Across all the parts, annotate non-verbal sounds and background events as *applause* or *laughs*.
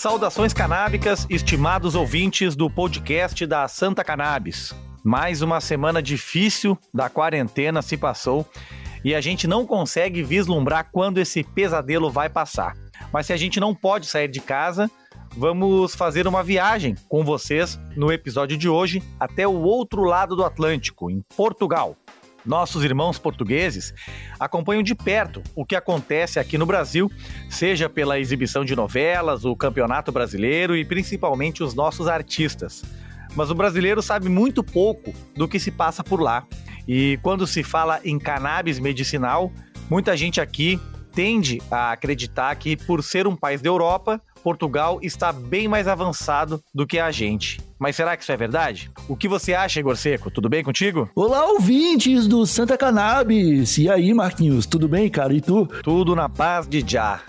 Saudações canábicas, estimados ouvintes do podcast da Santa Cannabis. Mais uma semana difícil da quarentena se passou e a gente não consegue vislumbrar quando esse pesadelo vai passar. Mas se a gente não pode sair de casa, vamos fazer uma viagem com vocês no episódio de hoje até o outro lado do Atlântico, em Portugal. Nossos irmãos portugueses acompanham de perto o que acontece aqui no Brasil, seja pela exibição de novelas, o Campeonato Brasileiro e principalmente os nossos artistas. Mas o brasileiro sabe muito pouco do que se passa por lá. E quando se fala em cannabis medicinal, muita gente aqui tende a acreditar que, por ser um país da Europa, Portugal está bem mais avançado do que a gente. Mas será que isso é verdade? O que você acha, Igor Seco? Tudo bem contigo? Olá, ouvintes do Santa Cannabis! E aí, Marquinhos, tudo bem, cara? E tu? Tudo na paz de já.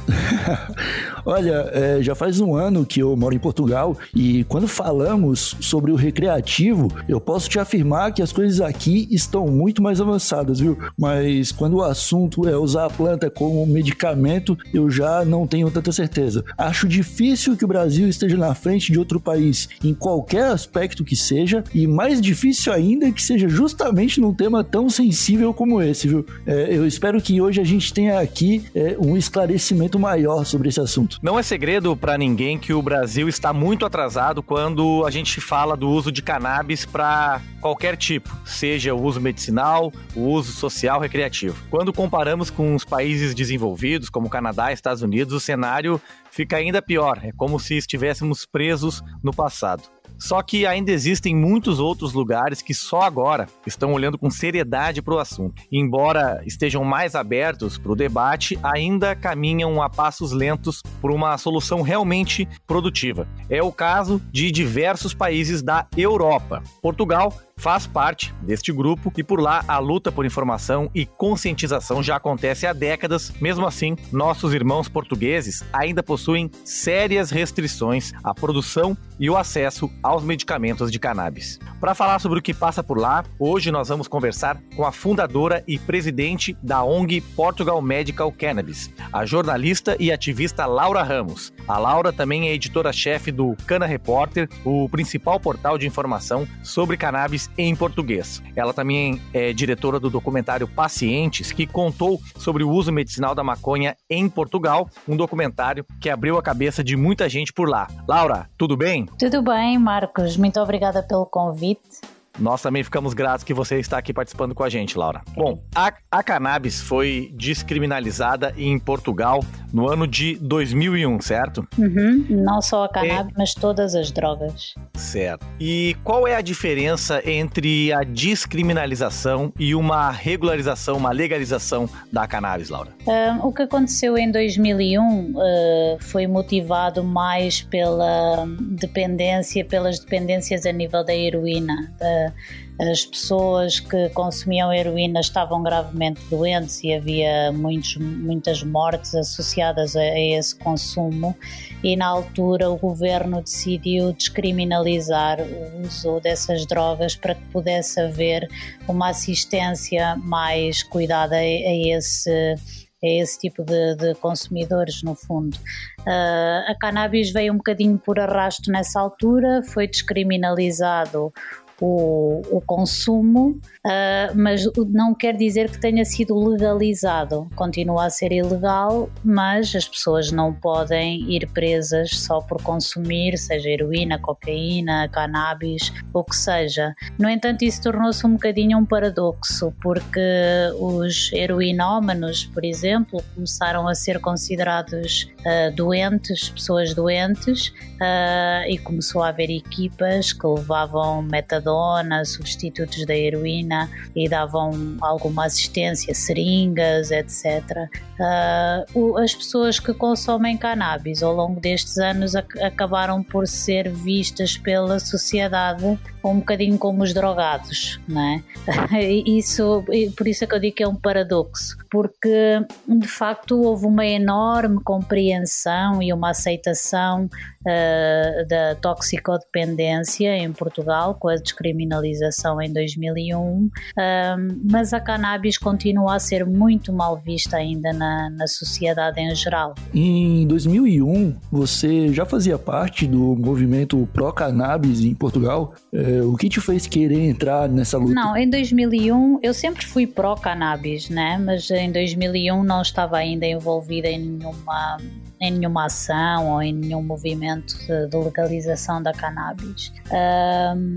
*laughs* Olha, é, já faz um ano que eu moro em Portugal e quando falamos sobre o recreativo, eu posso te afirmar que as coisas aqui estão muito mais avançadas, viu? Mas quando o assunto é usar a planta como medicamento, eu já não tenho tanta certeza. Acho difícil que o Brasil esteja na frente de outro país em qualquer qualquer aspecto que seja, e mais difícil ainda que seja justamente num tema tão sensível como esse, viu? É, eu espero que hoje a gente tenha aqui é, um esclarecimento maior sobre esse assunto. Não é segredo para ninguém que o Brasil está muito atrasado quando a gente fala do uso de cannabis para qualquer tipo, seja o uso medicinal, o uso social, recreativo. Quando comparamos com os países desenvolvidos, como Canadá e Estados Unidos, o cenário fica ainda pior. É como se estivéssemos presos no passado. Só que ainda existem muitos outros lugares que só agora estão olhando com seriedade para o assunto. Embora estejam mais abertos para o debate, ainda caminham a passos lentos por uma solução realmente produtiva. É o caso de diversos países da Europa. Portugal faz parte deste grupo e por lá a luta por informação e conscientização já acontece há décadas. Mesmo assim, nossos irmãos portugueses ainda possuem sérias restrições à produção e o acesso aos medicamentos de cannabis. Para falar sobre o que passa por lá, hoje nós vamos conversar com a fundadora e presidente da ONG Portugal Medical Cannabis, a jornalista e ativista Laura Ramos. A Laura também é editora-chefe do Cana Repórter, o principal portal de informação sobre cannabis em português. Ela também é diretora do documentário Pacientes, que contou sobre o uso medicinal da maconha em Portugal, um documentário que abriu a cabeça de muita gente por lá. Laura, tudo bem? Tudo bem, Marcos. Muito obrigada pelo convite. Nós também ficamos gratos que você está aqui participando com a gente, Laura. Bom, a, a cannabis foi descriminalizada em Portugal no ano de 2001, certo? Uhum. Não só a cannabis, é... mas todas as drogas. Certo. E qual é a diferença entre a descriminalização e uma regularização, uma legalização da cannabis, Laura? Uh, o que aconteceu em 2001 uh, foi motivado mais pela dependência, pelas dependências a nível da heroína. Uh, as pessoas que consumiam heroína estavam gravemente doentes e havia muitos, muitas mortes associadas a, a esse consumo e na altura o governo decidiu descriminalizar o uso dessas drogas para que pudesse haver uma assistência mais cuidada a, a esse a esse tipo de, de consumidores, no fundo. Uh, a cannabis veio um bocadinho por arrasto nessa altura, foi descriminalizado o, o consumo, uh, mas não quer dizer que tenha sido legalizado. Continua a ser ilegal, mas as pessoas não podem ir presas só por consumir, seja heroína, cocaína, cannabis, o que seja. No entanto, isso tornou-se um bocadinho um paradoxo, porque os heroinómanos, por exemplo, começaram a ser considerados uh, doentes, pessoas doentes, uh, e começou a haver equipas que levavam metadona metadona, substitutos da heroína e davam alguma assistência, seringas, etc. Uh, as pessoas que consomem cannabis ao longo destes anos ac acabaram por ser vistas pela sociedade um bocadinho como os drogados, não é? *laughs* Isso, por isso é que eu digo que é um paradoxo, porque de facto houve uma enorme compreensão e uma aceitação uh, da toxicodependência em Portugal com a descriminalização em 2001, mas a cannabis continua a ser muito mal vista ainda na, na sociedade em geral. Em 2001, você já fazia parte do movimento pró-cannabis em Portugal? É, o que te fez querer entrar nessa luta? Não, em 2001 eu sempre fui pró-cannabis, né? mas em 2001 não estava ainda envolvida em nenhuma em nenhuma ação ou em nenhum movimento de, de legalização da cannabis. Um,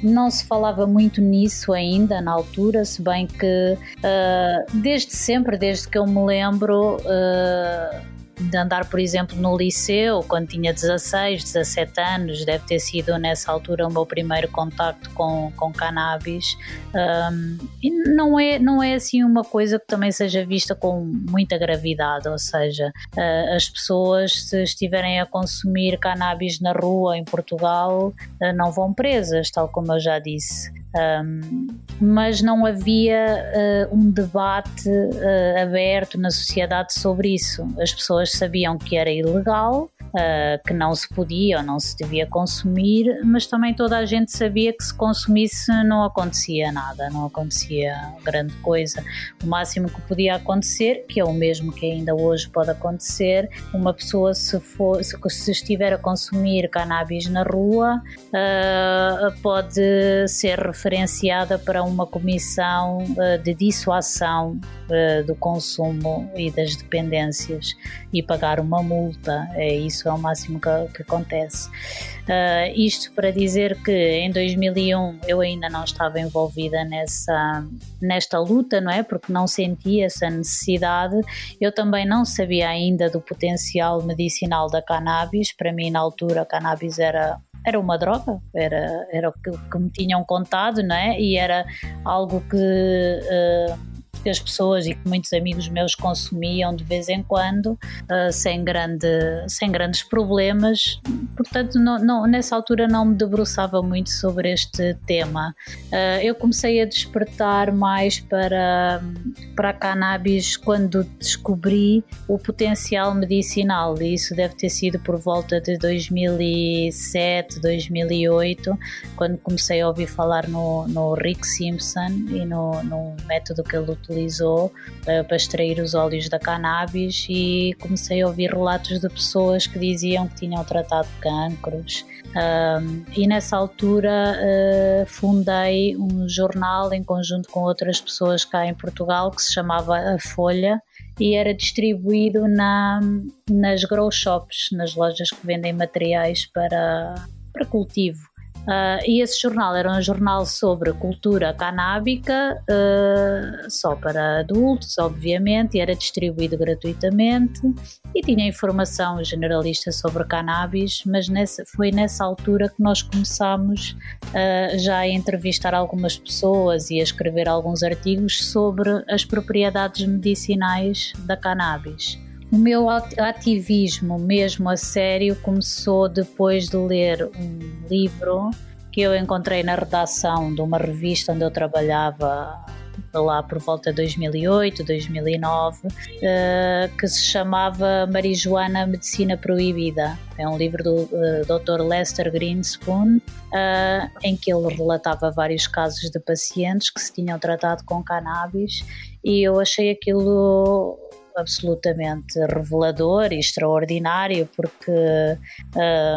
não se falava muito nisso ainda na altura, se bem que uh, desde sempre, desde que eu me lembro, uh, de andar, por exemplo, no liceu, quando tinha 16, 17 anos, deve ter sido nessa altura o meu primeiro contacto com, com cannabis. Um, e não é, não é assim uma coisa que também seja vista com muita gravidade, ou seja, uh, as pessoas, se estiverem a consumir cannabis na rua em Portugal, uh, não vão presas, tal como eu já disse. Um, mas não havia uh, um debate uh, aberto na sociedade sobre isso. As pessoas sabiam que era ilegal, uh, que não se podia ou não se devia consumir, mas também toda a gente sabia que se consumisse não acontecia nada, não acontecia grande coisa. O máximo que podia acontecer, que é o mesmo que ainda hoje pode acontecer, uma pessoa se, for, se, se estiver a consumir cannabis na rua, uh, pode ser referenciada para uma comissão uh, de dissuasão do consumo e das dependências e pagar uma multa. É isso é o máximo que, que acontece. Uh, isto para dizer que em 2001 eu ainda não estava envolvida nessa nesta luta, não é? Porque não sentia essa necessidade. Eu também não sabia ainda do potencial medicinal da cannabis. Para mim, na altura, a cannabis era era uma droga, era, era o que, que me tinham contado, não é? E era algo que uh, que as pessoas e que muitos amigos meus consumiam de vez em quando, uh, sem, grande, sem grandes problemas. Portanto, não, não, nessa altura não me debruçava muito sobre este tema. Uh, eu comecei a despertar mais para, para a cannabis quando descobri o potencial medicinal, e isso deve ter sido por volta de 2007, 2008, quando comecei a ouvir falar no, no Rick Simpson e no, no método que ele utilizou uh, para extrair os óleos da cannabis e comecei a ouvir relatos de pessoas que diziam que tinham tratado cancros. Um, e nessa altura uh, fundei um jornal em conjunto com outras pessoas cá em Portugal que se chamava A Folha e era distribuído na, nas grow shops, nas lojas que vendem materiais para, para cultivo. Uh, e esse jornal era um jornal sobre cultura canábica, uh, só para adultos, obviamente, e era distribuído gratuitamente e tinha informação generalista sobre cannabis, mas nessa, foi nessa altura que nós começámos uh, já a entrevistar algumas pessoas e a escrever alguns artigos sobre as propriedades medicinais da cannabis. O meu ativismo, mesmo a sério, começou depois de ler um livro que eu encontrei na redação de uma revista onde eu trabalhava lá por volta de 2008, 2009, uh, que se chamava Marijuana Medicina Proibida. É um livro do eh, Dr. Lester Greenspoon, uh, em que ele relatava vários casos de pacientes que se tinham tratado com cannabis e eu achei aquilo absolutamente revelador e extraordinário, porque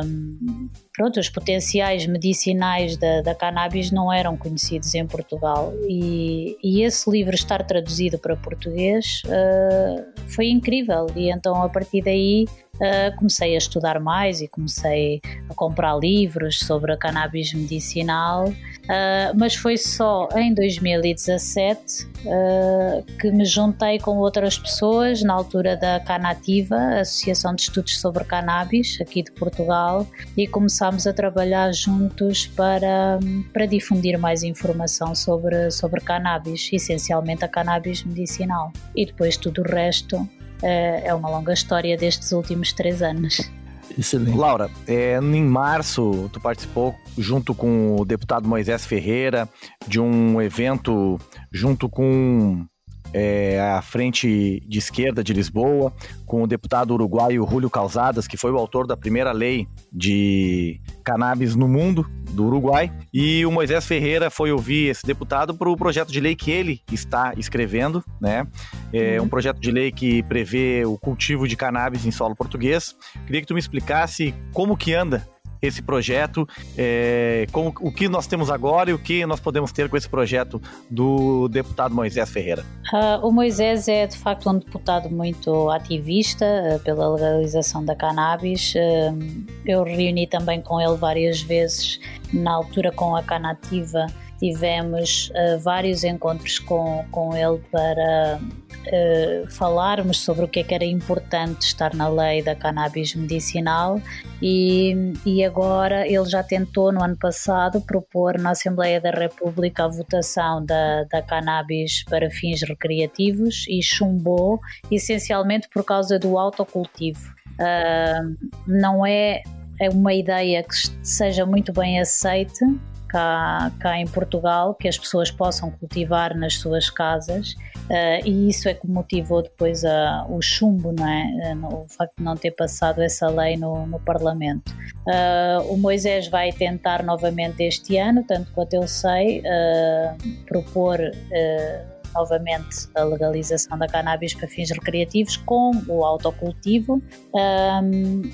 um, pronto, os potenciais medicinais da, da, cannabis não eram conhecidos em Portugal. E, e esse livro estar traduzido para português uh, foi incrível. E então a partir daí uh, comecei a estudar mais e comecei a comprar livros sobre a cannabis medicinal, uh, mas foi só em 2017 uh, que me juntei com outras pessoas na altura da Canativa, Associação de Estudos sobre Cannabis, aqui de Portugal, e começámos a trabalhar juntos para, para difundir mais informação sobre, sobre cannabis, essencialmente a cannabis medicinal. E depois tudo o resto é, é uma longa história destes últimos três anos. Excelente. Laura, é, em março tu participou junto com o deputado Moisés Ferreira de um evento junto com é, a frente de esquerda de Lisboa, com o deputado uruguaio Julio Calzadas, que foi o autor da primeira lei de cannabis no mundo do Uruguai. E o Moisés Ferreira foi ouvir esse deputado para o projeto de lei que ele está escrevendo, né? É uhum. um projeto de lei que prevê o cultivo de cannabis em solo português. Queria que tu me explicasse como que anda esse projeto, é, com o que nós temos agora e o que nós podemos ter com esse projeto do deputado Moisés Ferreira. Uh, o Moisés é de facto um deputado muito ativista uh, pela legalização da cannabis. Uh, eu reuni também com ele várias vezes, na altura com a Canativa tivemos vários encontros com, com ele para uh, falarmos sobre o que é que era importante estar na lei da cannabis medicinal e, e agora ele já tentou no ano passado propor na Assembleia da República a votação da, da cannabis para fins recreativos e chumbou essencialmente por causa do autocultivo. Uh, não é, é uma ideia que seja muito bem aceite cá, cá em Portugal, que as pessoas possam cultivar nas suas casas. Uh, e isso é que motivou depois o chumbo, não é? Uh, o facto de não ter passado essa lei no, no Parlamento. Uh, o Moisés vai tentar novamente este ano, tanto quanto eu sei, propor novamente a legalização da cannabis para fins recreativos com o autocultivo.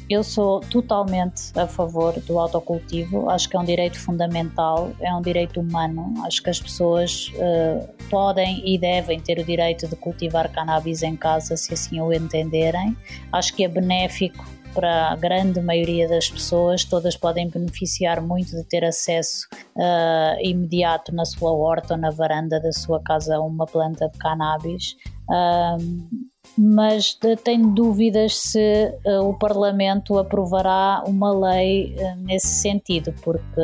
Eu sou totalmente a favor do autocultivo, acho que é um direito fundamental, é um direito humano, acho que as pessoas uh, podem e devem ter o direito de cultivar cannabis em casa se assim o entenderem. Acho que é benéfico para a grande maioria das pessoas, todas podem beneficiar muito de ter acesso uh, imediato na sua horta ou na varanda da sua casa a uma planta de cannabis. Uh, mas tenho dúvidas se uh, o Parlamento aprovará uma lei nesse sentido, porque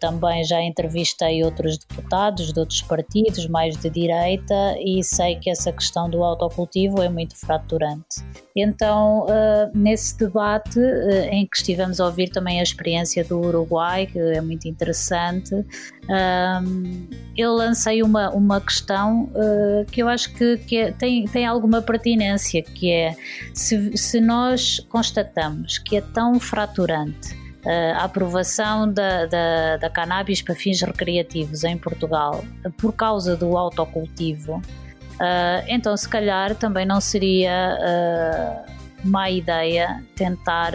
também já entrevistei outros deputados de outros partidos, mais de direita, e sei que essa questão do autocultivo é muito fraturante. Então, nesse debate, em que estivemos a ouvir também a experiência do Uruguai, que é muito interessante, eu lancei uma, uma questão que eu acho que, que é, tem, tem alguma uma pertinência, que é se, se nós constatamos que é tão fraturante a aprovação da, da, da cannabis para fins recreativos em Portugal por causa do autocultivo, então se calhar também não seria má ideia tentar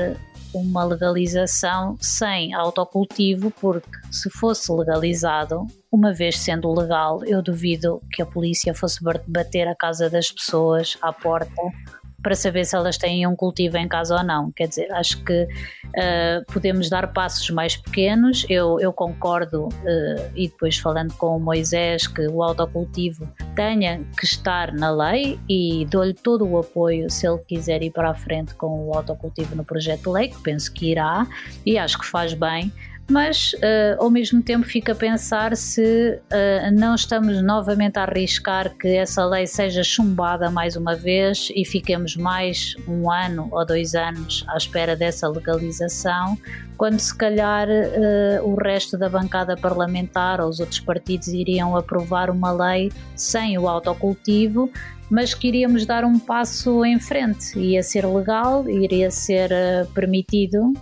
uma legalização sem autocultivo, porque se fosse legalizado, uma vez sendo legal, eu duvido que a polícia fosse bater a casa das pessoas à porta para saber se elas têm um cultivo em casa ou não. Quer dizer, acho que uh, podemos dar passos mais pequenos. Eu, eu concordo, uh, e depois falando com o Moisés, que o autocultivo tenha que estar na lei e dou-lhe todo o apoio se ele quiser ir para a frente com o autocultivo no projeto de lei, que penso que irá, e acho que faz bem mas uh, ao mesmo tempo fica a pensar se uh, não estamos novamente a arriscar que essa lei seja chumbada mais uma vez e fiquemos mais um ano ou dois anos à espera dessa legalização, quando se calhar uh, o resto da bancada parlamentar ou os outros partidos iriam aprovar uma lei sem o autocultivo mas queríamos dar um passo em frente. Ia ser legal, iria ser permitido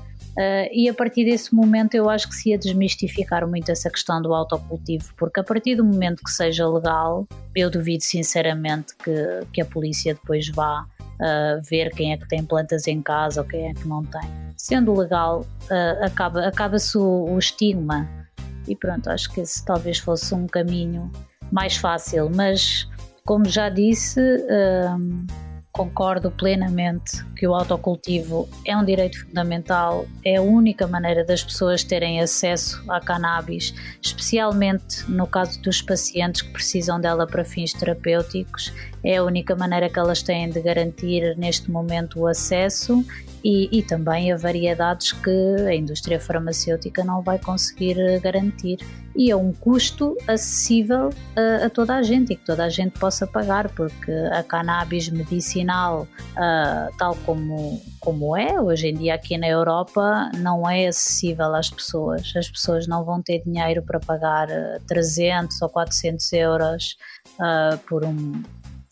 Uh, e a partir desse momento eu acho que se ia desmistificar muito essa questão do autocultivo, porque a partir do momento que seja legal, eu duvido sinceramente que, que a polícia depois vá uh, ver quem é que tem plantas em casa ou quem é que não tem. Sendo legal, uh, acaba, acaba-se o, o estigma. E pronto, acho que esse talvez fosse um caminho mais fácil, mas como já disse, concordo plenamente que o autocultivo é um direito fundamental, é a única maneira das pessoas terem acesso à cannabis, especialmente no caso dos pacientes que precisam dela para fins terapêuticos. É a única maneira que elas têm de garantir neste momento o acesso e, e, também a variedades que a indústria farmacêutica não vai conseguir garantir. E é um custo acessível a, a toda a gente e que toda a gente possa pagar, porque a cannabis medicinal, uh, tal como, como é hoje em dia aqui na Europa, não é acessível às pessoas. As pessoas não vão ter dinheiro para pagar 300 ou 400 euros uh, por um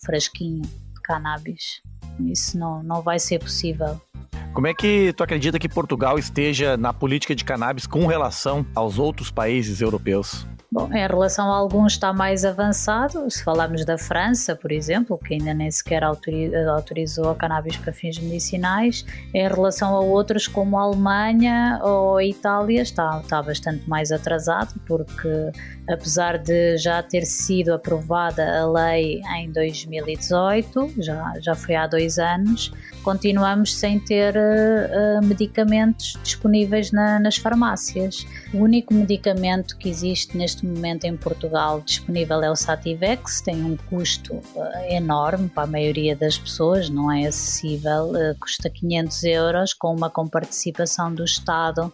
frasquinho de cannabis. Isso não, não vai ser possível. Como é que tu acredita que Portugal esteja na política de cannabis com relação aos outros países europeus? Bom, em relação a alguns está mais avançado. Se falarmos da França, por exemplo, que ainda nem sequer autorizou a cannabis para fins medicinais, em relação a outros como a Alemanha ou a Itália, está, está bastante mais atrasado, porque apesar de já ter sido aprovada a lei em 2018, já, já foi há dois anos, continuamos sem ter uh, medicamentos disponíveis na, nas farmácias. O único medicamento que existe neste momento em Portugal disponível é o Sativex, tem um custo uh, enorme para a maioria das pessoas, não é acessível, uh, custa 500 euros, com uma comparticipação do Estado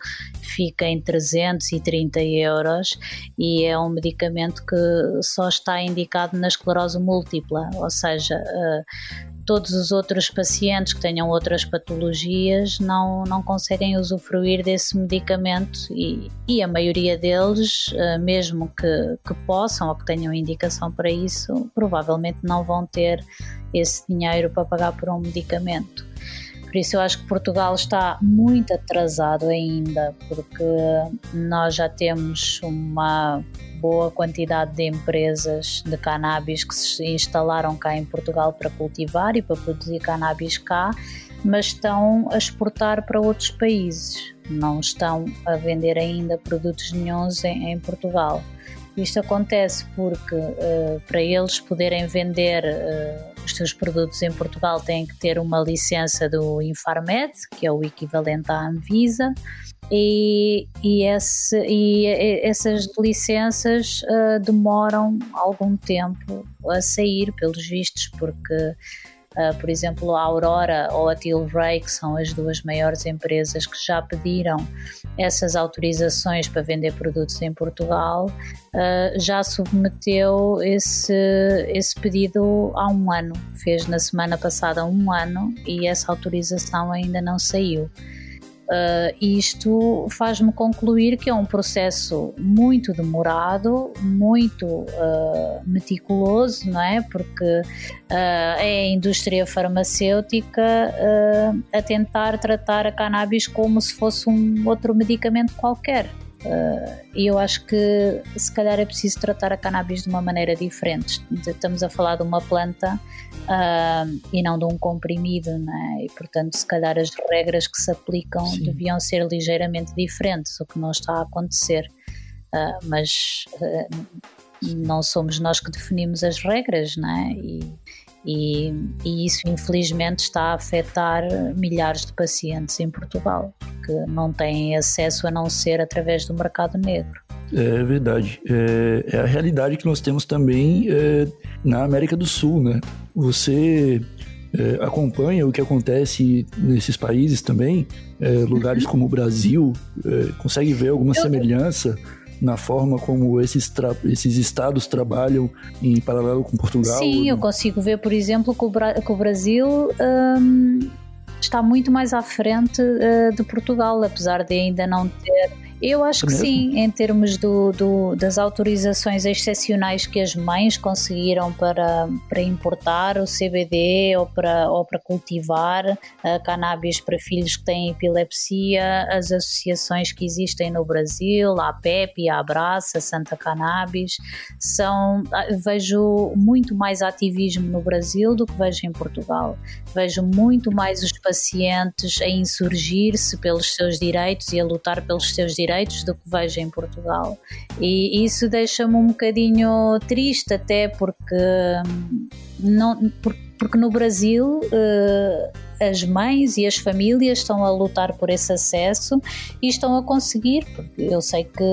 fica em 330 euros e é um medicamento que só está indicado na esclerose múltipla, ou seja, todos os outros pacientes que tenham outras patologias não, não conseguem usufruir desse medicamento e, e a maioria deles, eh, mesmo que, que possam ou que tenham indicação para isso, provavelmente não vão ter esse dinheiro para pagar por um medicamento. Por isso eu acho que Portugal está muito atrasado ainda, porque nós já temos uma boa quantidade de empresas de cannabis que se instalaram cá em Portugal para cultivar e para produzir cannabis cá, mas estão a exportar para outros países, não estão a vender ainda produtos nenhums em, em Portugal. Isto acontece porque uh, para eles poderem vender uh, os seus produtos em Portugal têm que ter uma licença do Infarmed, que é o equivalente à Anvisa, e, e, esse, e essas licenças uh, demoram algum tempo a sair, pelos vistos, porque Uh, por exemplo, a Aurora ou a Tilray, que são as duas maiores empresas que já pediram essas autorizações para vender produtos em Portugal, uh, já submeteu esse, esse pedido há um ano. Fez na semana passada um ano e essa autorização ainda não saiu. Uh, isto faz-me concluir que é um processo muito demorado, muito uh, meticuloso, não é? Porque uh, é a indústria farmacêutica a tentar tratar a cannabis como se fosse um outro medicamento qualquer. E eu acho que se calhar é preciso tratar a cannabis de uma maneira diferente. Estamos a falar de uma planta uh, e não de um comprimido, né? e portanto, se calhar as regras que se aplicam Sim. deviam ser ligeiramente diferentes, o que não está a acontecer. Uh, mas uh, não somos nós que definimos as regras, né? E, e, e, isso infelizmente está a afetar milhares de pacientes em Portugal que não têm acesso a não ser através do mercado negro. É verdade. É, é a realidade que nós temos também é, na América do Sul, né? Você é, acompanha o que acontece nesses países também, é, lugares uhum. como o Brasil, é, consegue ver alguma semelhança na forma como esses, esses estados trabalham em paralelo com Portugal? Sim, eu consigo ver, por exemplo, que o, Bra que o Brasil hum, está muito mais à frente uh, de Portugal, apesar de ainda não ter eu acho que sim, em termos do, do, das autorizações excepcionais que as mães conseguiram para, para importar o CBD ou para, ou para cultivar a cannabis para filhos que têm epilepsia, as associações que existem no Brasil, a PEP, a Abraça, a Santa Cannabis, são, vejo muito mais ativismo no Brasil do que vejo em Portugal. Vejo muito mais os pacientes a insurgir-se pelos seus direitos e a lutar pelos seus direitos do que vejo em Portugal. E isso deixa-me um bocadinho triste, até porque, hum, não, porque no Brasil uh, as mães e as famílias estão a lutar por esse acesso e estão a conseguir, porque eu sei que.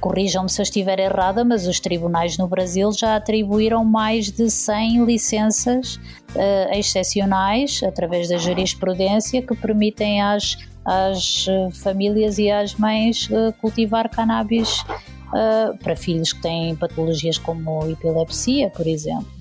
Corrijam-me se eu estiver errada, mas os tribunais no Brasil já atribuíram mais de 100 licenças uh, excepcionais, através da jurisprudência, que permitem às, às famílias e às mães uh, cultivar cannabis uh, para filhos que têm patologias como epilepsia, por exemplo.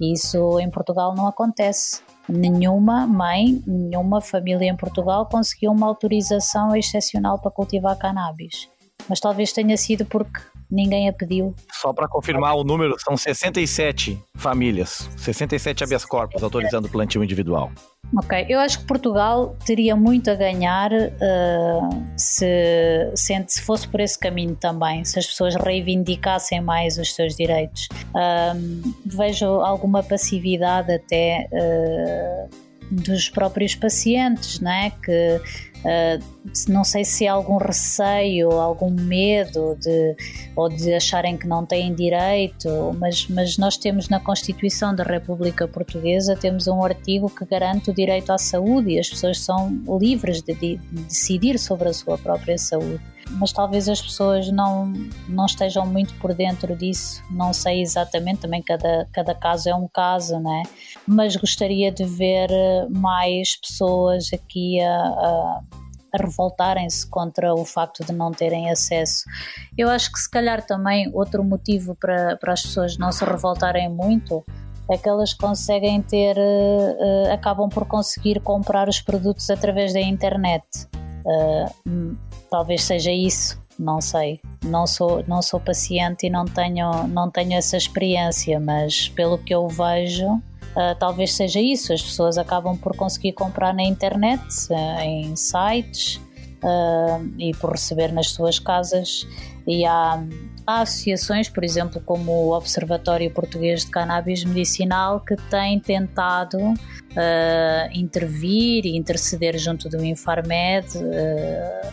Isso em Portugal não acontece. Nenhuma mãe, nenhuma família em Portugal conseguiu uma autorização excepcional para cultivar cannabis. Mas talvez tenha sido porque ninguém a pediu. Só para confirmar o número, são 67 famílias, 67 habeas corpus autorizando o plantio individual. Ok, eu acho que Portugal teria muito a ganhar uh, se, se, se, fosse por esse caminho também, se as pessoas reivindicassem mais os seus direitos. Uh, vejo alguma passividade até. Uh, dos próprios pacientes, não é? Que não sei se há algum receio, algum medo de, ou de acharem que não têm direito, mas, mas nós temos na Constituição da República Portuguesa temos um artigo que garante o direito à saúde e as pessoas são livres de, de decidir sobre a sua própria saúde. Mas talvez as pessoas não, não estejam muito por dentro disso, não sei exatamente, também cada, cada caso é um caso, não é? Mas gostaria de ver mais pessoas aqui a, a a revoltarem-se contra o facto de não terem acesso. Eu acho que se calhar também outro motivo para, para as pessoas não se revoltarem muito é que elas conseguem ter, uh, acabam por conseguir comprar os produtos através da internet. Uh, talvez seja isso, não sei. Não sou, não sou paciente e não tenho, não tenho essa experiência, mas pelo que eu vejo, Uh, talvez seja isso, as pessoas acabam por conseguir comprar na internet, uh, em sites uh, e por receber nas suas casas. E há, há, associações, por exemplo, como o Observatório Português de Cannabis Medicinal, que tem tentado intervir e interceder junto do Infarmed,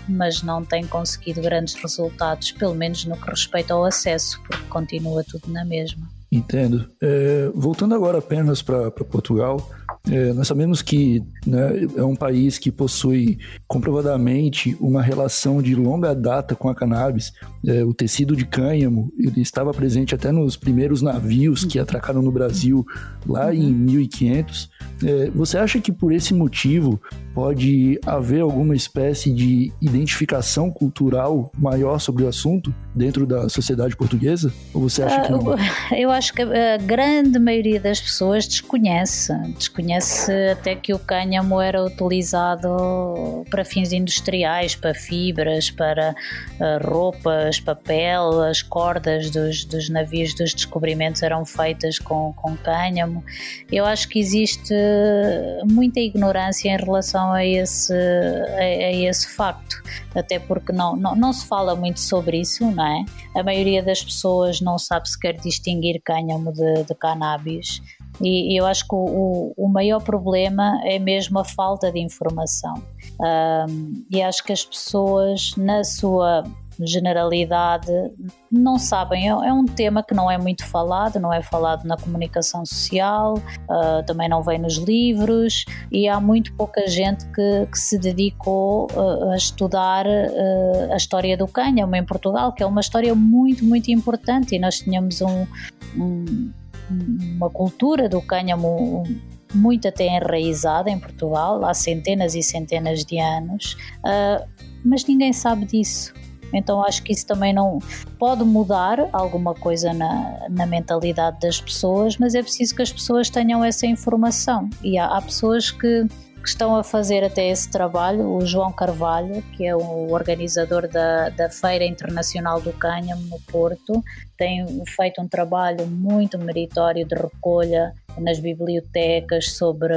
mas não tem conseguido grandes resultados, pelo menos no que respeita ao acesso, porque continua tudo na mesma. Entendo. É, voltando agora apenas para Portugal, é, nós sabemos que né, é um país que possui comprovadamente uma relação de longa data com a cannabis. É, o tecido de cânhamo ele estava presente até nos primeiros navios que atracaram no Brasil lá em 1500. Uhum. É, você acha que por esse motivo pode haver alguma espécie de identificação cultural maior sobre o assunto dentro da sociedade portuguesa? Ou você acha que não? Ah, *laughs* eu acho que a grande maioria das pessoas desconhece, desconhece Até que o cânhamo era utilizado para fins industriais, para fibras, para uh, roupas, papel, as cordas dos, dos navios dos descobrimentos eram feitas com, com cânhamo. Eu acho que existe muita ignorância em relação a esse, a, a esse facto, até porque não, não, não se fala muito sobre isso, não é? A maioria das pessoas não sabe sequer distinguir cânhamo de, de cannabis. E, eu acho que o, o, maior problema é mesmo a falta de informação. Um, e acho que as pessoas, na sua generalidade, não sabem. É, é, um tema que não é muito falado, não é falado na comunicação social, uh, também não vem nos livros, e há muito pouca gente que, que se dedicou uh, a estudar uh, a história do cânhamo em Portugal, que é uma história muito, muito importante, e nós tínhamos um, um uma cultura do cânhamo muito até enraizada em Portugal, há centenas e centenas de anos, uh, mas ninguém sabe disso. Então acho que isso também não pode mudar alguma coisa na, na mentalidade das pessoas, mas é preciso que as pessoas tenham essa informação. E há, há pessoas que que estão a fazer até esse trabalho, o João Carvalho, que é o organizador da, da Feira Internacional do Cânhamo no Porto, tem feito um trabalho muito meritório de recolha nas bibliotecas sobre,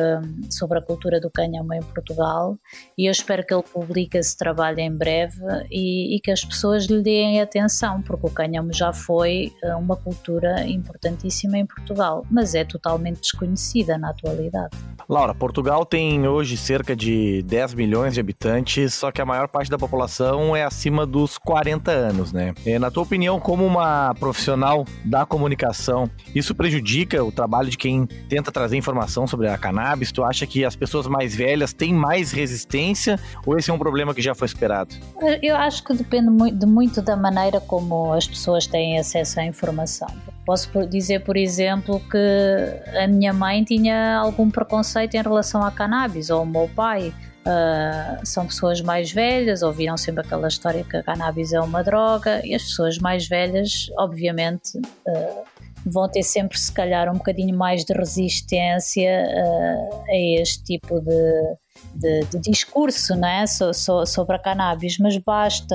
sobre a cultura do cânhamo em Portugal e eu espero que ele publique esse trabalho em breve e, e, que as pessoas lhe deem atenção, porque o cânhamo já foi eh, uma cultura importantíssima em Portugal, mas é totalmente desconhecida na atualidade. Laura, Portugal tem hoje cerca de 10 milhões de habitantes, só que a maior parte da população é acima dos 40 anos, né? É, na tua opinião, como uma profissional da comunicação, isso prejudica o trabalho de quem tenta trazer informação sobre a cannabis? Tu acha que as pessoas mais velhas têm mais resistência ou esse é um problema que já foi esperado? Eu acho que depende muito, muito da maneira como as pessoas têm acesso à informação. Posso dizer, por exemplo, que a minha mãe tinha algum preconceito em relação à cannabis, ou o meu pai. Uh, são pessoas mais velhas, ouviram sempre aquela história que a cannabis é uma droga, e as pessoas mais velhas, obviamente, uh, vão ter sempre, se calhar, um bocadinho mais de resistência uh, a este tipo de, de, de discurso né? So, so, sobre a cannabis, mas basta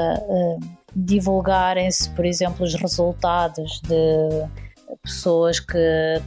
divulgarem-se, por exemplo, os resultados de pessoas que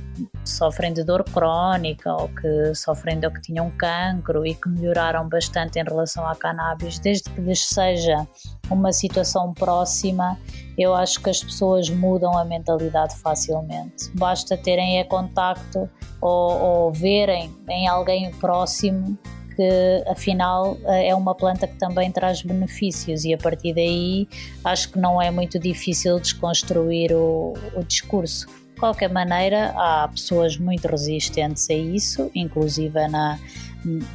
sofrem de dor crónica ou que sofrem de ou que tinham cancro e que melhoraram bastante em relação à cannabis, desde que lhes seja uma situação próxima, eu acho que as pessoas mudam a mentalidade facilmente. Basta terem é contacto ou, ou verem em alguém próximo que afinal é uma planta que também traz benefícios e a partir daí acho que não é muito difícil desconstruir o, o discurso. De qualquer maneira, há pessoas muito resistentes a isso, inclusive na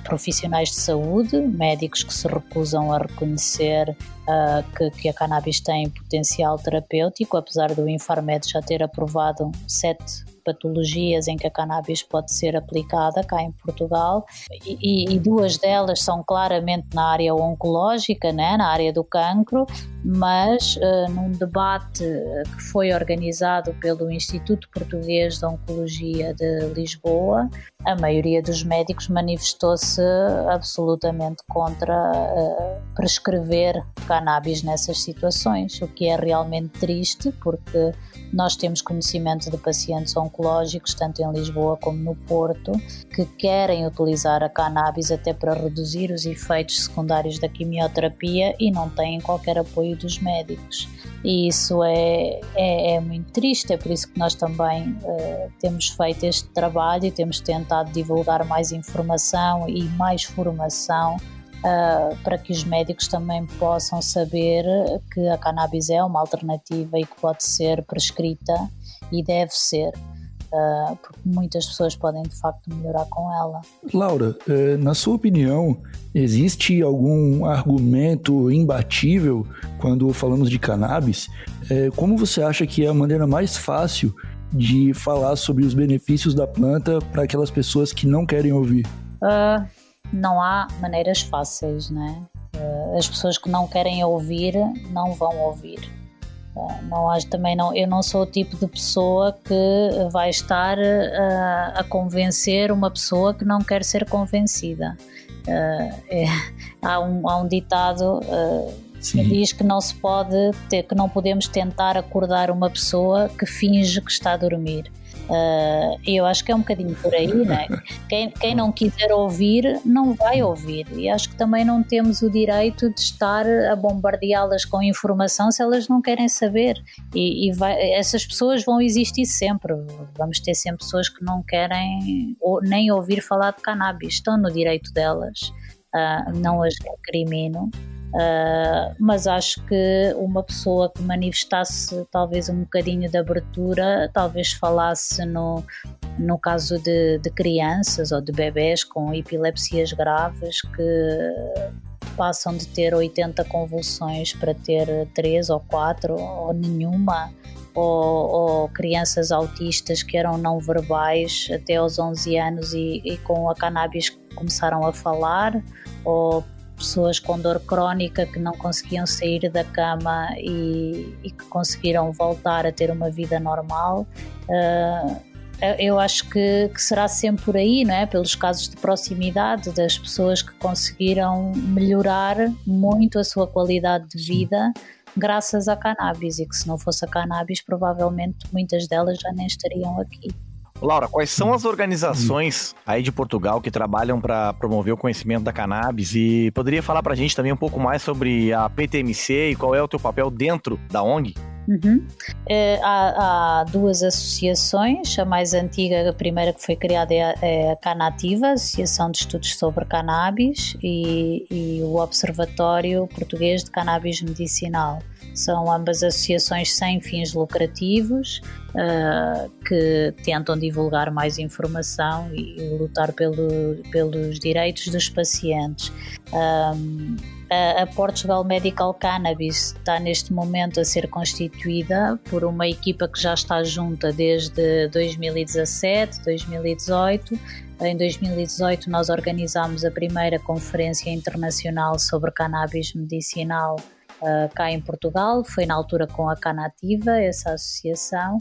profissionais de saúde, médicos que se recusam a reconhecer uh, que, que, a cannabis tem potencial terapêutico, apesar do Infarmed já ter aprovado sete patologias em que a cannabis pode ser aplicada cá em Portugal. E, e duas delas são claramente na área oncológica, né, na área do cancro, mas uh, num debate que foi organizado pelo Instituto Português de Oncologia de Lisboa, a maioria dos médicos manifestou-se absolutamente contra uh, prescrever cannabis nessas situações, o que é realmente triste porque nós temos conhecimento de pacientes oncológicos, tanto em Lisboa como no Porto, que querem utilizar a cannabis até para reduzir os efeitos secundários da quimioterapia e não têm qualquer apoio dos médicos. E isso é, é, é muito triste, é por isso que nós também uh, temos feito este trabalho e temos tentado divulgar mais informação e mais formação uh, para que os médicos também possam saber que a cannabis é uma alternativa e que pode ser prescrita e deve ser. Uh, porque muitas pessoas podem de facto melhorar com ela. Laura, eh, na sua opinião, existe algum argumento imbatível quando falamos de cannabis? Eh, como você acha que é a maneira mais fácil de falar sobre os benefícios da planta para aquelas pessoas que não querem ouvir? Uh, não há maneiras fáceis, né? As pessoas que não querem ouvir não vão ouvir. Não acho também não. Eu não sou o tipo de pessoa que vai estar a, eh, a convencer uma pessoa que não quer ser convencida. É, há, um, há um ditado que diz que não se pode ter, que não podemos tentar acordar uma pessoa que finge que está a dormir. Uh, eu acho que é um bocadinho por aí, né? Quem, quem não quiser ouvir, não vai ouvir. E acho que também não temos o direito de estar a bombardeá-las com informação se elas não querem saber. E, e vai, essas pessoas vão existir sempre. Vamos ter sempre pessoas que não querem ou, nem ouvir falar de cannabis. Estão no direito delas. Uh, não as recrimino. Uh, mas acho que uma pessoa que manifestasse talvez um bocadinho de abertura, talvez falasse no, no caso de, de crianças ou de bebés com epilepsias graves que passam de ter 80 convulsões para ter 3 ou 4 ou nenhuma, ou, ou, crianças autistas que eram não verbais até aos 11 anos e, e com a cannabis começaram a falar, ou pessoas com dor crónica que não conseguiam sair da cama e, e que conseguiram voltar a ter uma vida normal. Uh, eu acho que, que, será sempre por aí, não é? Pelos casos de proximidade das pessoas que conseguiram melhorar muito a sua qualidade de vida graças à cannabis e que se não fosse a cannabis provavelmente muitas delas já nem estariam aqui. Laura, quais são as organizações aí de Portugal que trabalham para promover o conhecimento da cannabis e poderia falar para a gente também um pouco mais sobre a PTMC e qual é o teu papel dentro da ONG? Uhum. É, há, há, duas associações, a mais antiga, a primeira que foi criada é a, é a Canativa, Associação de Estudos sobre Cannabis, e, e o Observatório Português de Cannabis Medicinal. São ambas associações sem fins lucrativos uh, que tentam divulgar mais informação e, lutar pelo, pelos direitos dos pacientes. Um, a Portugal Medical Cannabis está neste momento a ser constituída por uma equipa que já está junta desde 2017, 2018. Em 2018 nós organizámos a primeira conferência internacional sobre cannabis medicinal uh, cá em Portugal, foi na altura com a Canativa, essa associação,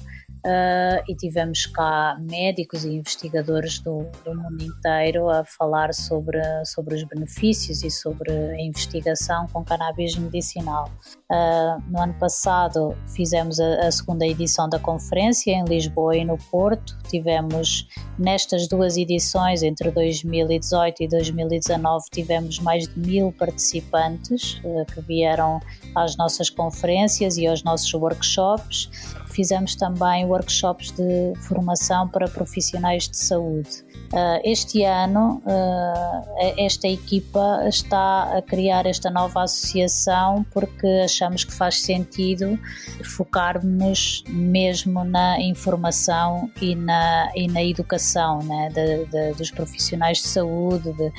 Uh, e tivemos cá médicos e investigadores do, do, mundo inteiro a falar sobre, sobre os benefícios e sobre a investigação com cannabis medicinal. Uh, no ano passado fizemos a, a, segunda edição da conferência em Lisboa e no Porto. Tivemos nestas duas edições, entre 2018 e 2019, tivemos mais de mil participantes uh, que vieram às nossas conferências e aos nossos workshops fizemos também workshops de formação para profissionais de saúde. Uh, este ano, uh, esta equipa está a criar esta nova associação porque achamos que faz sentido focarmos mesmo na informação e na, e na educação né, de, de, dos profissionais de saúde, de,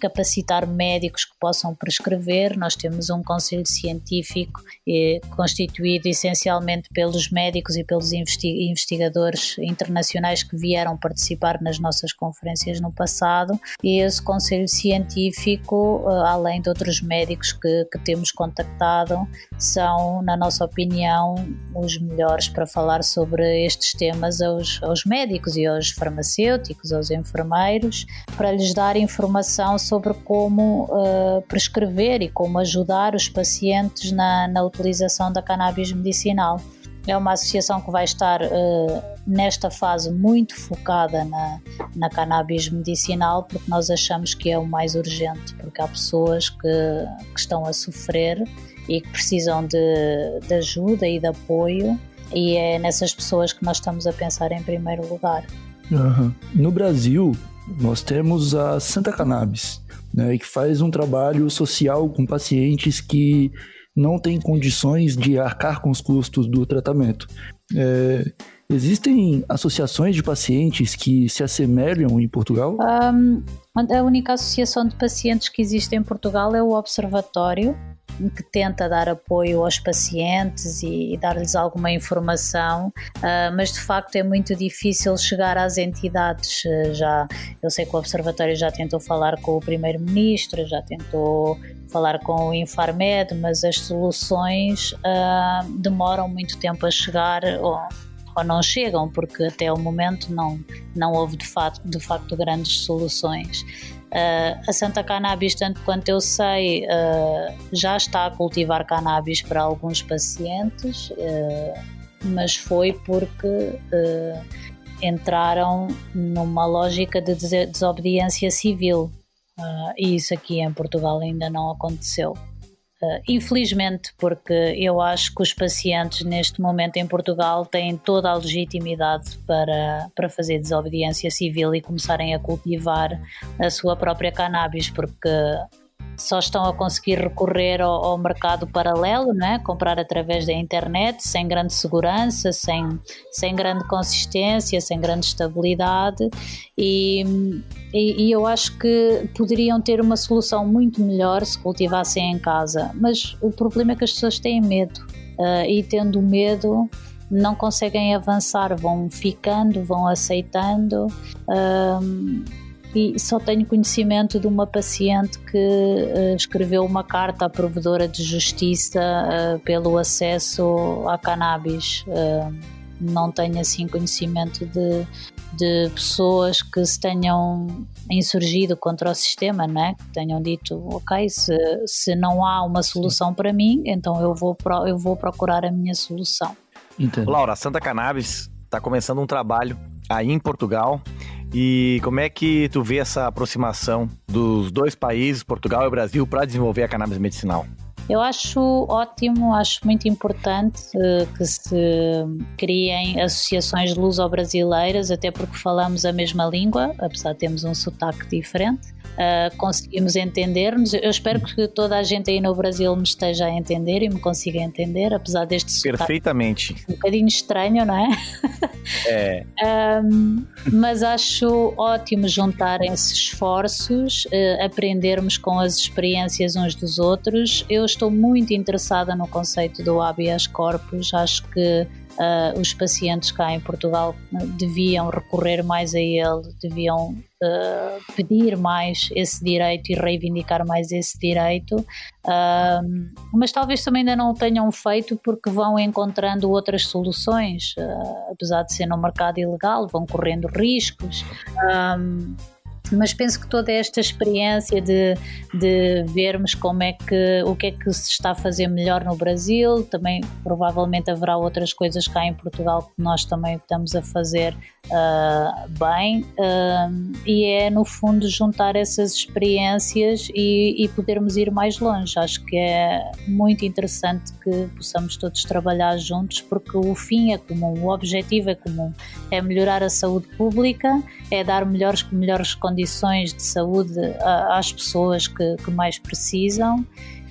capacitar médicos que possam prescrever. Nós temos um conselho científico constituído essencialmente pelos médicos e pelos investigadores internacionais que vieram participar nas nossas conferências no passado e esse conselho científico, eh, além de outros médicos que, que temos contactado, são, na nossa opinião, os melhores para falar sobre estes temas aos, aos médicos e aos farmacêuticos, aos enfermeiros, para lhes dar informação sobre como uh, prescrever e como ajudar os pacientes na, na utilização da cannabis medicinal. É uma associação que vai estar uh, nesta fase muito focada na, na cannabis medicinal, porque nós achamos que é o mais urgente, porque há pessoas que, que estão a sofrer e que precisam de, de ajuda e de apoio, e é nessas pessoas que nós estamos a pensar em primeiro lugar. Uhum. No Brasil, nós temos a Santa Cannabis, né, que faz um trabalho social com pacientes que não têm condições de arcar com os custos do tratamento. É, existem associações de pacientes que se assemelham em Portugal? Um, a única associação de pacientes que existe em Portugal é o Observatório, que tenta dar apoio aos pacientes e, e dar-lhes alguma informação, uh, mas de facto é muito difícil chegar às entidades. Uh, já eu sei que o Observatório já tentou falar com o Primeiro-Ministro, já tentou falar com o Infarmed, mas as soluções uh, demoram muito tempo a chegar. Ou não chegam, porque até o momento não, não houve de facto, de facto grandes soluções. Uh, a Santa Cannabis, tanto quanto eu sei, uh, já está a cultivar cannabis para alguns pacientes, uh, mas foi porque entraram numa lógica de desobediência civil. e isso aqui em Portugal ainda não aconteceu. Uh, infelizmente, porque eu acho que os pacientes neste momento em Portugal têm toda a legitimidade para, para fazer desobediência civil e começarem a cultivar a sua própria cannabis, porque só estão a conseguir recorrer ao, ao, mercado paralelo, não é? comprar através da internet, sem grande segurança, sem, sem grande consistência, sem grande estabilidade. E, e, e, eu acho que poderiam ter uma solução muito melhor se cultivassem em casa. Mas o problema é que as pessoas têm medo, uh, e tendo medo não conseguem avançar, vão ficando, vão aceitando. Uh, e só tenho conhecimento de uma paciente que uh, escreveu uma carta à provedora de justiça uh, pelo acesso à cannabis. Uh, não tenho assim conhecimento de, de pessoas que se tenham insurgido contra o sistema, né? que tenham dito, ok, se, se não há uma solução para mim, então eu vou, pro, eu vou procurar a minha solução. Entendo. Laura, a Santa Cannabis está começando um trabalho aí em Portugal e como é que tu vê essa aproximação dos dois países, Portugal e Brasil, para desenvolver a cannabis medicinal? Eu acho ótimo, acho muito importante uh, que se criem associações luso-brasileiras, até porque falamos a mesma língua, apesar de termos um sotaque diferente uh, conseguimos entender-nos. Eu espero que toda a gente aí no Brasil me esteja a entender e me consiga entender, apesar deste Perfeitamente. Um bocadinho estranho, não é? É. *laughs* um, mas acho ótimo juntarem-se esforços, uh, aprendermos com as experiências uns dos outros. Eu estou muito interessada no conceito do habeas corpus, acho que Uh, os pacientes cá em Portugal deviam recorrer mais a ele, deviam uh, pedir mais esse direito e reivindicar mais esse direito, uh, mas talvez também ainda não o tenham feito porque vão encontrando outras soluções, apesar de ser no mercado ilegal, vão correndo riscos mas penso que toda esta experiência de, de vermos como é que o que é que se está a fazer melhor no Brasil, também provavelmente haverá outras coisas cá em Portugal que nós também estamos a fazer uh, bem, uh, e é no fundo juntar essas experiências e, e podermos ir mais longe. Acho que é muito interessante que possamos todos trabalhar juntos, porque o fim é comum, o objetivo é comum, é melhorar a saúde pública, é dar melhores, melhores condições de saúde às pessoas que, que mais precisam.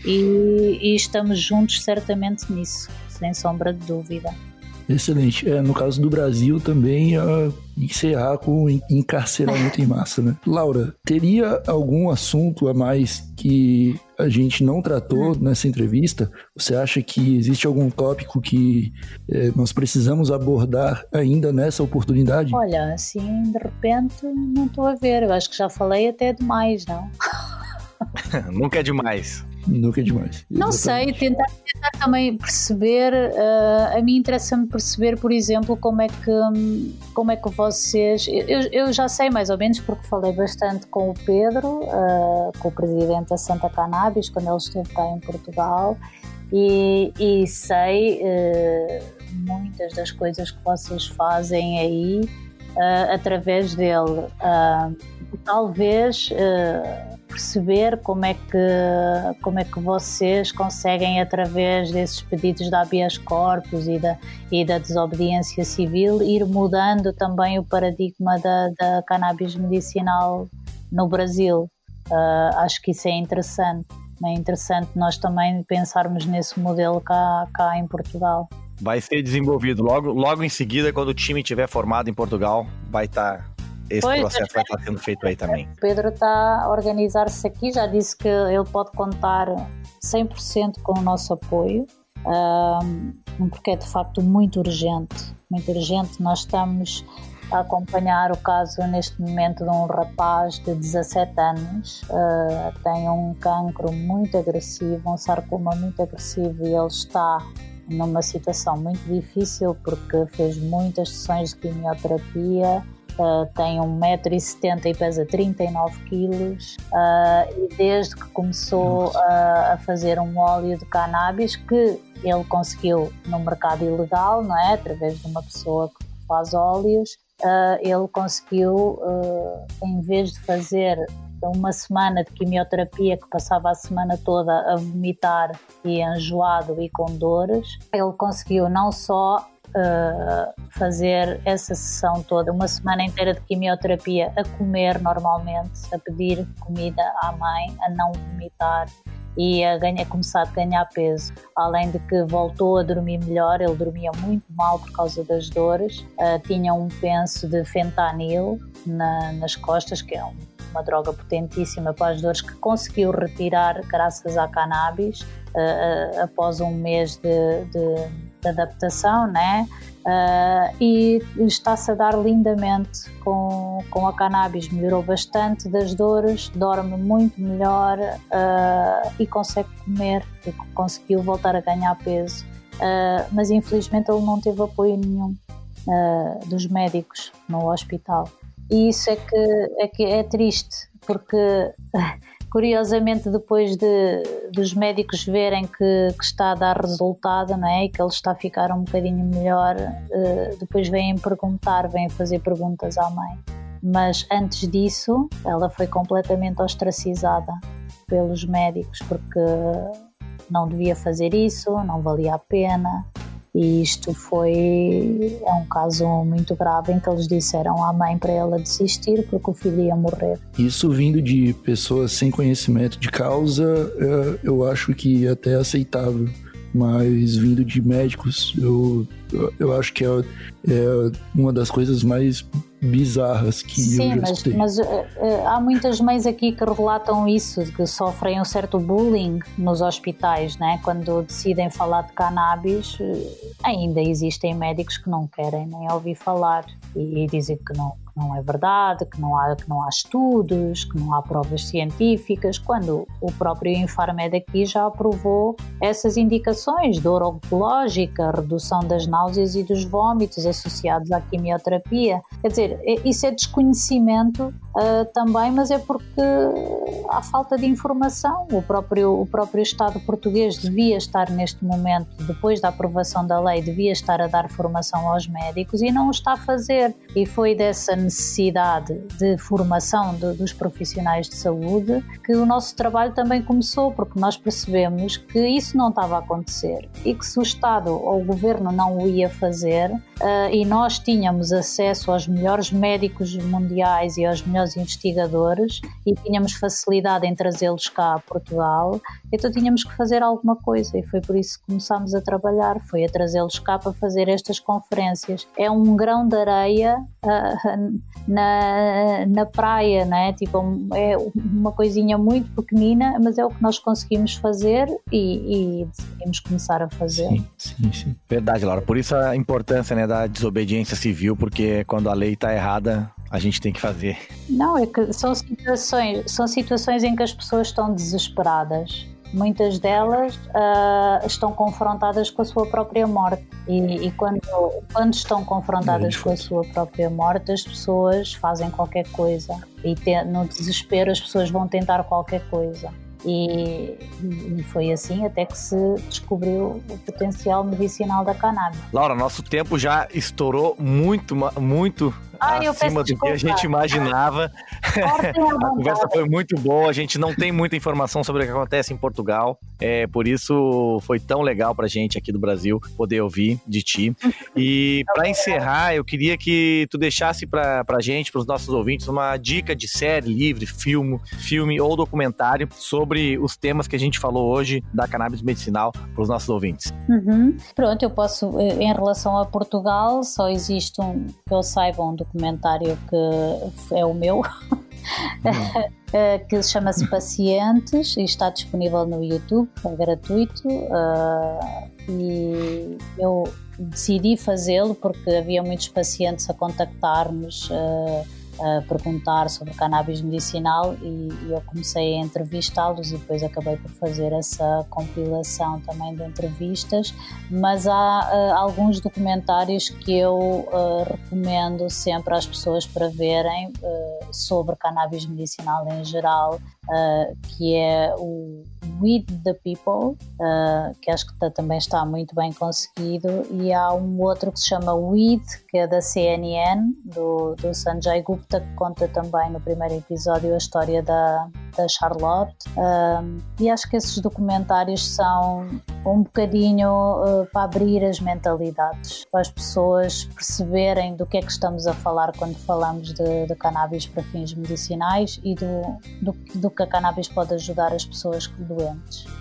E, e estamos juntos certamente nisso, sem sombra de dúvida. Excelente. É, no caso do Brasil também, uh, encerrar com encarceramento em massa, né? Laura, teria algum assunto a mais que a gente não tratou hum. nessa entrevista? Você acha que existe algum tópico que eh, nós precisamos abordar ainda nessa oportunidade? Olha, assim, de repente, não estou a ver. Eu acho que já falei até demais, não? *laughs* Nunca é demais. Nunca é demais. Não sei, tentar, tentar também perceber. Uh, a mim interessa-me perceber, por exemplo, como é que, como é que vocês. Eu, eu já sei mais ou menos, porque falei bastante com o Pedro, uh, com o presidente da Santa Cannabis, quando ele esteve cá em Portugal, e, e sei uh, muitas das coisas que vocês fazem aí através dele. talvez perceber como é que como é que vocês conseguem através desses pedidos de habeas corpus e da e da desobediência civil ir mudando também o paradigma da, da cannabis medicinal no Brasil. Uh, acho que isso é interessante. É interessante nós também pensarmos nesse modelo cá, cá em Portugal. Vai ser desenvolvido logo, logo em seguida, quando o time estiver formado em Portugal, vai estar tá esse pois, processo vai estar sendo feito aí também. Pedro está a organizar-se aqui, já disse que ele pode contar 100% com o nosso apoio, porque é de facto muito urgente, muito urgente. Nós estamos a acompanhar o caso neste momento de um rapaz de 17 anos, uh, tem um cancro muito agressivo, um sarcoma muito agressivo e ele está numa situação muito difícil porque fez muitas sessões de quimioterapia Uh, tem 1,70m e pesa 39 kg uh, e desde que começou uh, a fazer um óleo de cannabis que ele conseguiu no mercado ilegal, não é? Através de uma pessoa que faz óleos, ele conseguiu, em vez de fazer uma semana de quimioterapia que passava a semana toda a vomitar e enjoado e com dores, ele conseguiu não só uh, fazer essa sessão toda, uma semana inteira de quimioterapia, a comer normalmente, a pedir comida à mãe, a não vomitar e a, ganhar, a começar a ganhar peso. Além de que voltou a dormir melhor, ele dormia muito mal por causa das dores, uh, tinha um penso de fentanil na, nas costas, que é um, uma droga potentíssima para as dores que conseguiu retirar graças à cannabis uh, após um mês de, de de adaptação, né? Uh, e está-se a dar lindamente com, com a cannabis, melhorou bastante das dores, dorme muito melhor uh, e consegue comer, e conseguiu voltar a ganhar peso. Uh, mas infelizmente ele não teve apoio nenhum dos médicos no hospital. E isso é que é, que é triste, porque *laughs* Curiosamente, depois de, dos médicos verem que, que, está a dar resultado não é? e que ele está a ficar um bocadinho melhor, uh, depois vêm perguntar, vêm fazer perguntas à mãe. Mas antes disso, ela foi completamente ostracizada pelos médicos, porque não devia fazer isso, não valia a pena. E isto foi é um caso muito grave em que eles disseram à mãe para ela desistir porque o filho ia morrer. Isso vindo de pessoas sem conhecimento de causa, é, eu acho que é até aceitável mas vindo de médicos, eu, eu acho que é, é uma das coisas mais bizarras que Sim, eu já mas, mas uh, uh, há muitas mães aqui que relatam isso, que sofrem um certo bullying nos hospitais, né? quando decidem falar de cannabis, uh, ainda existem médicos que não querem nem ouvir falar e, e dizem que não, não é verdade, que não há, que não há estudos, que não há provas científicas, quando o próprio Infarmed aqui já aprovou essas indicações, dor oncológica, redução das náuseas e dos vômitos associados à quimioterapia. Quer dizer, é, isso é desconhecimento uh, também, mas é porque há falta de informação. O próprio, o próprio Estado português devia estar neste momento, depois da aprovação da lei, devia estar a dar formação aos médicos e não o está a fazer. E foi dessa necessidade de formação de, dos profissionais de saúde que o nosso trabalho também começou, porque nós percebemos que isso não estava a acontecer e que se o Estado ou o Governo não o ia fazer uh, e nós tínhamos acesso aos melhores médicos mundiais e aos melhores investigadores e tínhamos facilidade em trazê-los cá a Portugal, então tínhamos que fazer alguma coisa e foi por isso que começámos a trabalhar, foi a trazê-los cá para fazer estas conferências. É um grão de areia uh, *laughs* na, na praia, né? Tipo, é uma coisinha muito pequenina, mas é o que nós conseguimos fazer e, e decidimos começar a fazer. Sim, sim, sim. Verdade, Laura. Por isso a importância né, da desobediência civil, porque quando a lei está errada, a gente tem que fazer. Não, é que são situações, são situações em que as pessoas estão desesperadas muitas delas uh, estão confrontadas com a sua própria morte. E, e quando, quando estão confrontadas com a sua própria morte, as pessoas fazem qualquer coisa. E te, no desespero, as pessoas vão tentar qualquer coisa. E, e, foi assim até que se descobriu o potencial medicinal da cannabis. Laura, nosso tempo já estourou muito, muito Ai, acima do que a gente imaginava. *laughs* a conversa foi muito boa. A gente não tem muita informação sobre o que acontece em Portugal. É, por isso foi tão legal pra gente aqui do Brasil poder ouvir de ti. E *laughs* para encerrar, eu queria que tu deixasse pra, pra gente, pros nossos ouvintes, uma dica de série, livre, filme, filme ou documentário sobre os temas que a gente falou hoje da cannabis medicinal pros nossos ouvintes. Uhum. Pronto, eu posso, eh, em relação a Portugal, só existe um, que eu saiba, um documentário que é o meu. *laughs* que chama-se Pacientes e está disponível no YouTube, é gratuito. Uh, e eu decidi fazê-lo porque havia muitos pacientes a contactar-nos. Perguntar sobre cannabis medicinal e, e eu comecei a entrevistá-los e depois acabei por fazer essa compilação também de entrevistas, mas há uh, alguns documentários que eu uh, recomendo sempre às pessoas para verem uh, sobre cannabis medicinal em geral, que é o With the People, uh, que acho que também está muito bem conseguido, e há um outro que se chama Weed, que é da CNN, do, do Sanjay Gupta, que conta também no primeiro episódio a história da, da Charlotte. Uh, e acho que esses documentários são um bocadinho uh, para abrir as mentalidades, para as pessoas perceberem do que é que estamos a falar quando falamos de, de cannabis para fins medicinais e do, do, do que a cannabis pode ajudar as pessoas doentes.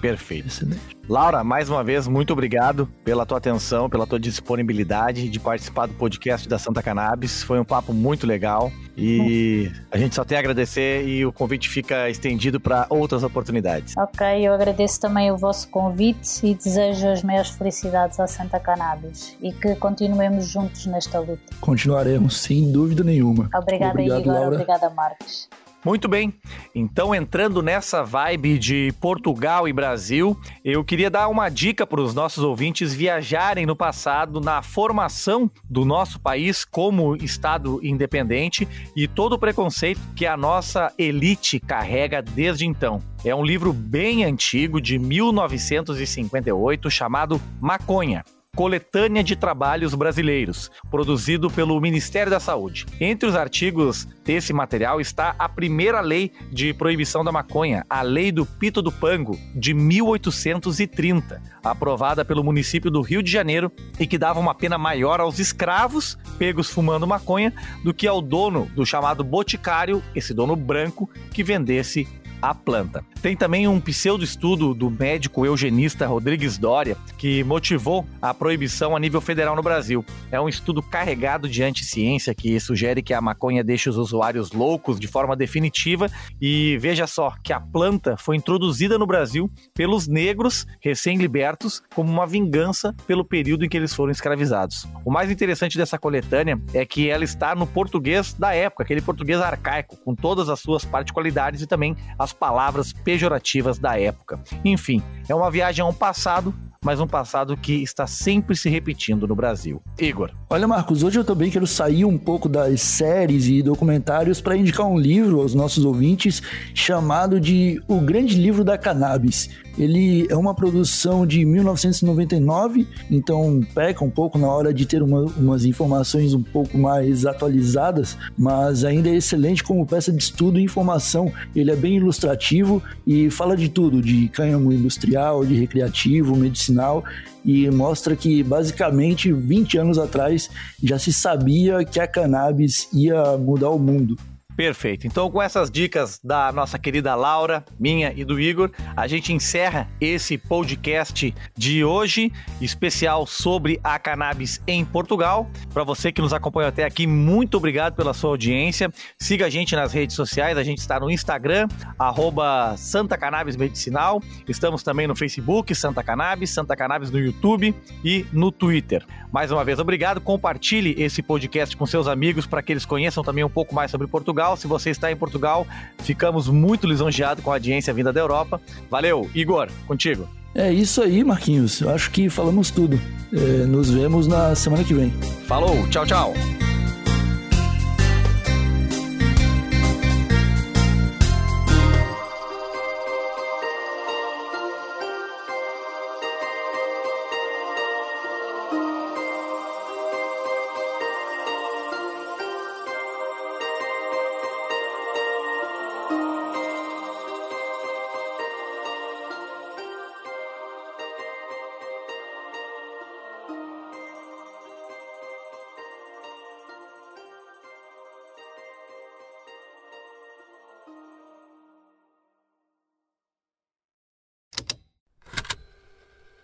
Perfeito. Excelente. Laura, mais uma vez, muito obrigado pela tua atenção, pela tua disponibilidade de participar do podcast da Santa Cannabis. Foi um papo muito legal e a gente só tem a agradecer e o convite fica estendido para outras oportunidades. Ok, eu agradeço também o vosso convite e desejo as maiores felicidades à Santa Cannabis e que continuemos juntos nesta luta. Continuaremos, sem dúvida nenhuma. Obrigada, Obrigado, Igor. Laura. Obrigada, Marcos. Muito bem, então entrando nessa vibe de Portugal e Brasil, eu queria dar uma dica para os nossos ouvintes viajarem no passado na formação do nosso país como Estado independente e todo o preconceito que a nossa elite carrega desde então. É um livro bem antigo, de 1958, chamado Maconha Coletânea de Trabalhos Brasileiros, produzido pelo Ministério da Saúde. Entre os artigos desse material está a primeira lei de proibição da maconha, a Lei do Pito do Pango, de 1830, aprovada pelo município do Rio de Janeiro e que dava uma pena maior aos escravos pegos fumando maconha do que ao dono do chamado boticário, esse dono branco, que vendesse a planta. Tem também um pseudo-estudo do médico eugenista Rodrigues Doria que motivou a proibição a nível federal no Brasil. É um estudo carregado de anticiência que sugere que a maconha deixa os usuários loucos de forma definitiva e veja só que a planta foi introduzida no Brasil pelos negros recém-libertos como uma vingança pelo período em que eles foram escravizados. O mais interessante dessa coletânea é que ela está no português da época, aquele português arcaico, com todas as suas particularidades e também as palavras pejorativas da época. Enfim, é uma viagem a um passado mas um passado que está sempre se repetindo no Brasil. Igor. Olha, Marcos, hoje eu também quero sair um pouco das séries e documentários para indicar um livro aos nossos ouvintes chamado de O Grande Livro da Cannabis. Ele é uma produção de 1999, então peca um pouco na hora de ter uma, umas informações um pouco mais atualizadas, mas ainda é excelente como peça de estudo e informação. Ele é bem ilustrativo e fala de tudo, de cânhamo industrial, de recreativo, medicinal e mostra que basicamente 20 anos atrás já se sabia que a cannabis ia mudar o mundo. Perfeito. Então, com essas dicas da nossa querida Laura, minha e do Igor, a gente encerra esse podcast de hoje, especial sobre a cannabis em Portugal. Para você que nos acompanhou até aqui, muito obrigado pela sua audiência. Siga a gente nas redes sociais, a gente está no Instagram, arroba Santa Cannabis Medicinal. Estamos também no Facebook, Santa Cannabis, Santa Cannabis no YouTube e no Twitter. Mais uma vez, obrigado. Compartilhe esse podcast com seus amigos para que eles conheçam também um pouco mais sobre Portugal Portugal. Se você está em Portugal, ficamos muito lisonjeados com a audiência vinda da Europa. Valeu, Igor, contigo. É isso aí, Marquinhos. Eu acho que falamos tudo. É, nos vemos na semana que vem. Falou, tchau, tchau.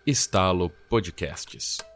Estalo Podcasts.